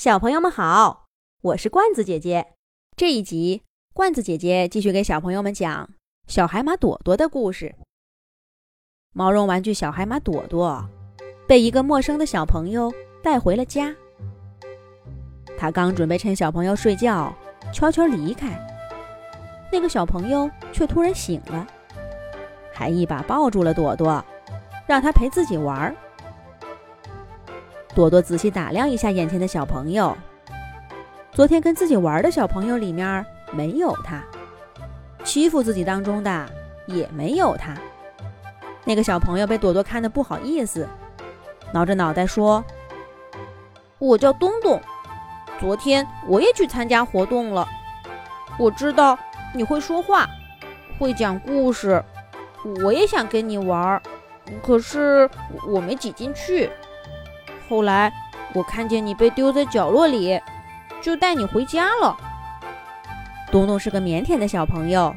小朋友们好，我是罐子姐姐。这一集，罐子姐姐继续给小朋友们讲小海马朵朵的故事。毛绒玩具小海马朵朵被一个陌生的小朋友带回了家。他刚准备趁小朋友睡觉悄悄离开，那个小朋友却突然醒了，还一把抱住了朵朵，让他陪自己玩儿。朵朵仔细打量一下眼前的小朋友，昨天跟自己玩的小朋友里面没有他，欺负自己当中的也没有他。那个小朋友被朵朵看得不好意思，挠着脑袋说：“我叫东东，昨天我也去参加活动了。我知道你会说话，会讲故事，我也想跟你玩，可是我没挤进去。”后来我看见你被丢在角落里，就带你回家了。东东是个腼腆的小朋友，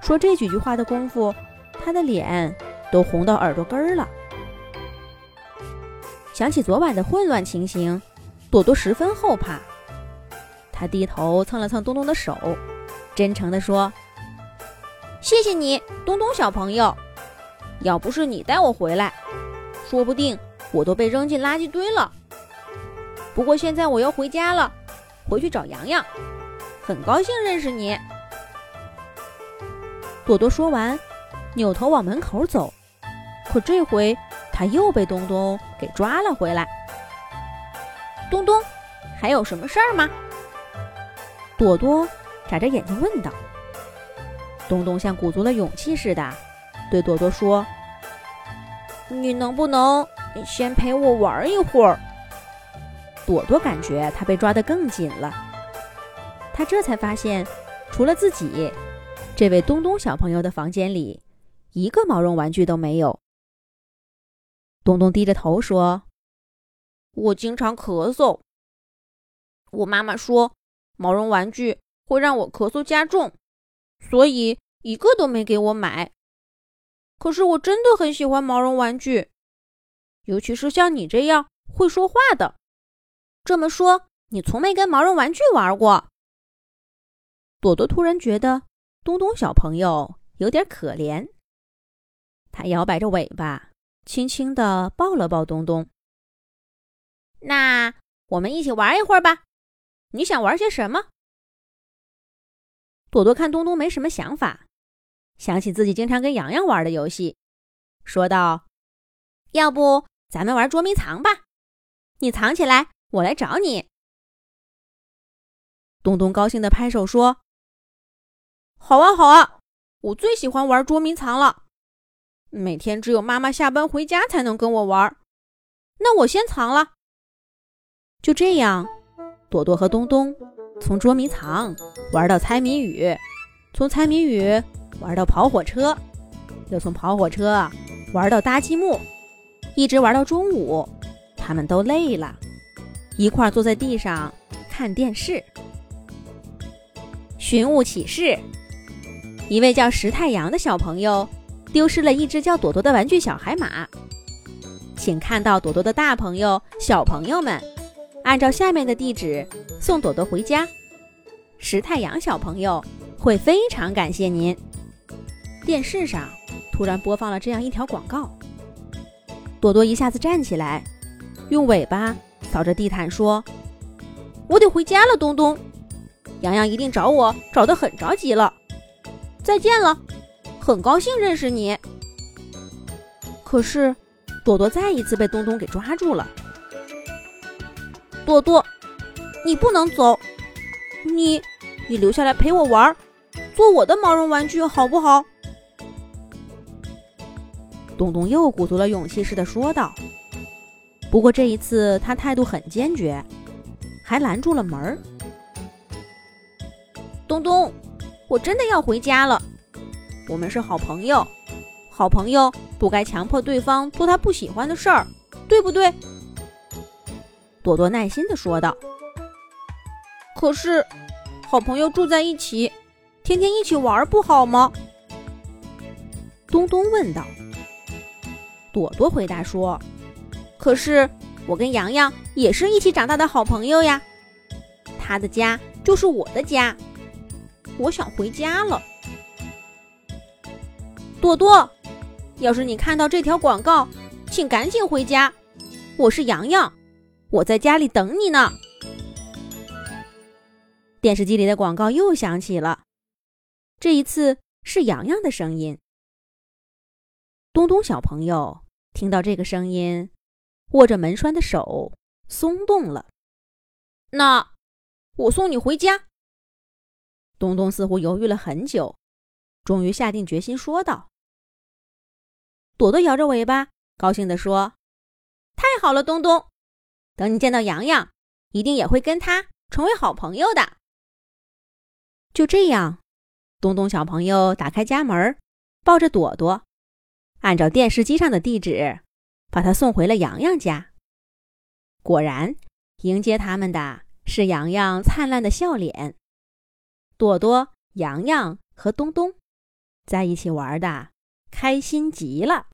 说这几句话的功夫，他的脸都红到耳朵根儿了。想起昨晚的混乱情形，朵朵十分后怕。他低头蹭了蹭东东的手，真诚地说：“谢谢你，东东小朋友。要不是你带我回来，说不定……”我都被扔进垃圾堆了。不过现在我要回家了，回去找洋洋。很高兴认识你。朵朵说完，扭头往门口走，可这回他又被东东给抓了回来。东东，还有什么事儿吗？朵朵眨着眼睛问道。东东像鼓足了勇气似的，对朵朵说：“你能不能……”先陪我玩一会儿。朵朵感觉他被抓得更紧了。他这才发现，除了自己，这位东东小朋友的房间里一个毛绒玩具都没有。东东低着头说：“我经常咳嗽。我妈妈说，毛绒玩具会让我咳嗽加重，所以一个都没给我买。可是我真的很喜欢毛绒玩具。”尤其是像你这样会说话的，这么说，你从没跟毛绒玩具玩过？朵朵突然觉得东东小朋友有点可怜，他摇摆着尾巴，轻轻地抱了抱东东。那我们一起玩一会儿吧。你想玩些什么？朵朵看东东没什么想法，想起自己经常跟洋洋玩的游戏，说道：“要不？”咱们玩捉迷藏吧，你藏起来，我来找你。东东高兴的拍手说：“好啊，好啊，我最喜欢玩捉迷藏了。每天只有妈妈下班回家才能跟我玩。那我先藏了。”就这样，朵朵和东东从捉迷藏玩到猜谜语，从猜谜语玩到跑火车，又从跑火车玩到搭积木。一直玩到中午，他们都累了，一块坐在地上看电视。寻物启事：一位叫石太阳的小朋友丢失了一只叫朵朵的玩具小海马，请看到朵朵的大朋友、小朋友们按照下面的地址送朵朵回家。石太阳小朋友会非常感谢您。电视上突然播放了这样一条广告。朵朵一下子站起来，用尾巴扫着地毯，说：“我得回家了，东东。洋洋一定找我，找得很着急了。再见了，很高兴认识你。”可是，朵朵再一次被东东给抓住了。朵朵，你不能走，你，你留下来陪我玩，做我的毛绒玩具好不好？东东又鼓足了勇气似的说道：“不过这一次他态度很坚决，还拦住了门儿。”东东，我真的要回家了。我们是好朋友，好朋友不该强迫对方做他不喜欢的事儿，对不对？朵朵耐心的说道。可是，好朋友住在一起，天天一起玩不好吗？东东问道。朵朵回答说：“可是我跟洋洋也是一起长大的好朋友呀。他的家就是我的家，我想回家了。朵朵，要是你看到这条广告，请赶紧回家。我是洋洋，我在家里等你呢。电视机里的广告又响起了，这一次是洋洋的声音。东东小朋友听到这个声音，握着门栓的手松动了。那我送你回家。东东似乎犹豫了很久，终于下定决心说道：“朵朵摇着尾巴，高兴地说：‘太好了，东东！等你见到洋洋，一定也会跟他成为好朋友的。’就这样，东东小朋友打开家门，抱着朵朵。”按照电视机上的地址，把他送回了洋洋家。果然，迎接他们的是洋洋灿烂的笑脸。朵朵、洋洋和东东在一起玩的开心极了。